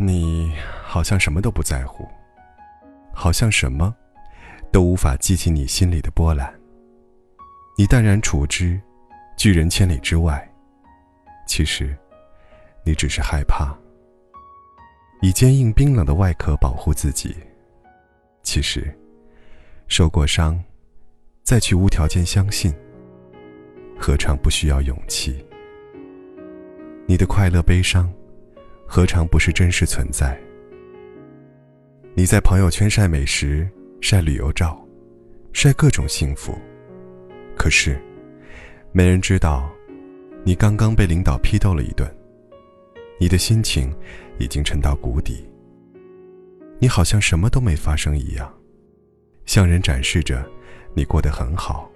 你好像什么都不在乎，好像什么都无法激起你心里的波澜。你淡然处之，拒人千里之外。其实，你只是害怕，以坚硬冰冷的外壳保护自己。其实，受过伤，再去无条件相信，何尝不需要勇气？你的快乐、悲伤，何尝不是真实存在？你在朋友圈晒美食、晒旅游照、晒各种幸福，可是，没人知道。你刚刚被领导批斗了一顿，你的心情已经沉到谷底。你好像什么都没发生一样，向人展示着你过得很好，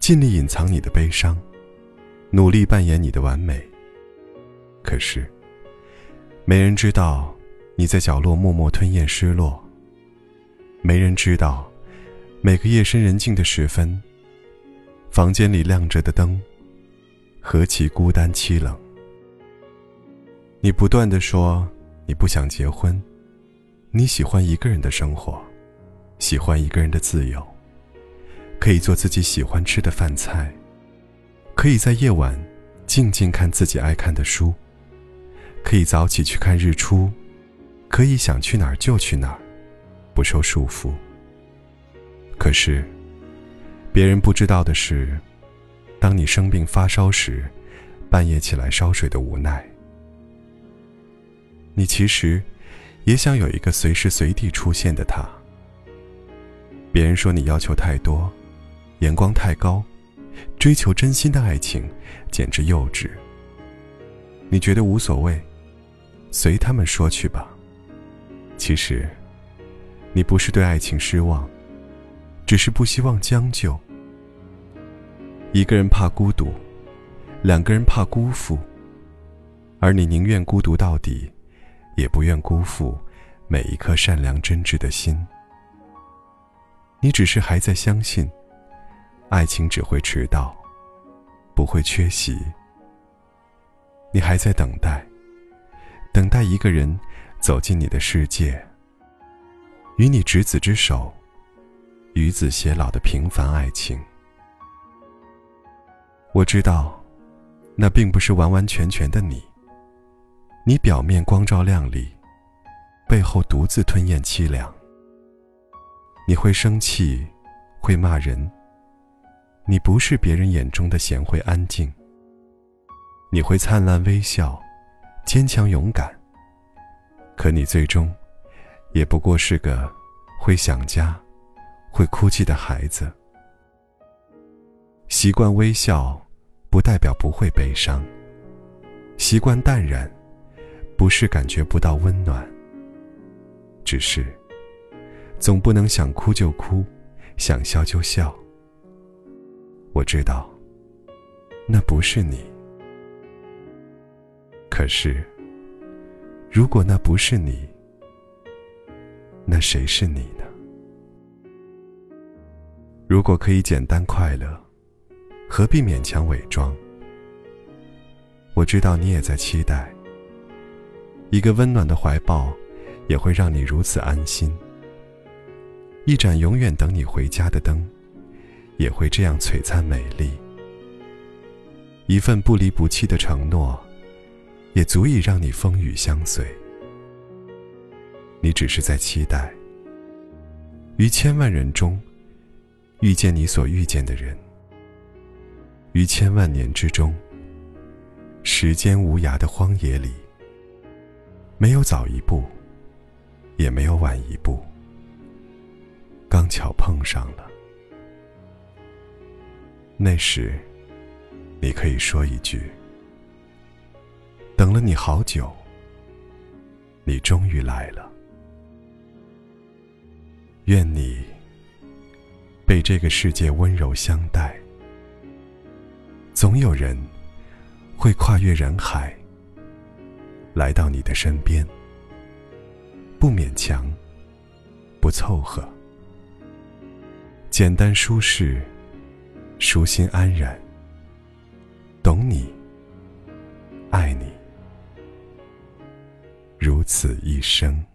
尽力隐藏你的悲伤，努力扮演你的完美。可是，没人知道你在角落默默吞咽失落。没人知道，每个夜深人静的时分，房间里亮着的灯。何其孤单凄冷！你不断的说你不想结婚，你喜欢一个人的生活，喜欢一个人的自由，可以做自己喜欢吃的饭菜，可以在夜晚静静看自己爱看的书，可以早起去看日出，可以想去哪儿就去哪儿，不受束缚。可是，别人不知道的是。当你生病发烧时，半夜起来烧水的无奈。你其实也想有一个随时随地出现的他。别人说你要求太多，眼光太高，追求真心的爱情简直幼稚。你觉得无所谓，随他们说去吧。其实，你不是对爱情失望，只是不希望将就。一个人怕孤独，两个人怕辜负，而你宁愿孤独到底，也不愿辜负每一颗善良真挚的心。你只是还在相信，爱情只会迟到，不会缺席。你还在等待，等待一个人走进你的世界，与你执子之手，与子偕老的平凡爱情。我知道，那并不是完完全全的你。你表面光照亮丽，背后独自吞咽凄凉。你会生气，会骂人。你不是别人眼中的贤惠安静。你会灿烂微笑，坚强勇敢。可你最终，也不过是个会想家、会哭泣的孩子。习惯微笑。不代表不会悲伤。习惯淡然，不是感觉不到温暖。只是，总不能想哭就哭，想笑就笑。我知道，那不是你。可是，如果那不是你，那谁是你呢？如果可以简单快乐。何必勉强伪装？我知道你也在期待，一个温暖的怀抱，也会让你如此安心。一盏永远等你回家的灯，也会这样璀璨美丽。一份不离不弃的承诺，也足以让你风雨相随。你只是在期待，于千万人中，遇见你所遇见的人。于千万年之中，时间无涯的荒野里，没有早一步，也没有晚一步，刚巧碰上了。那时，你可以说一句：“等了你好久，你终于来了。”愿你被这个世界温柔相待。总有人会跨越人海，来到你的身边，不勉强，不凑合，简单舒适，舒心安然，懂你，生。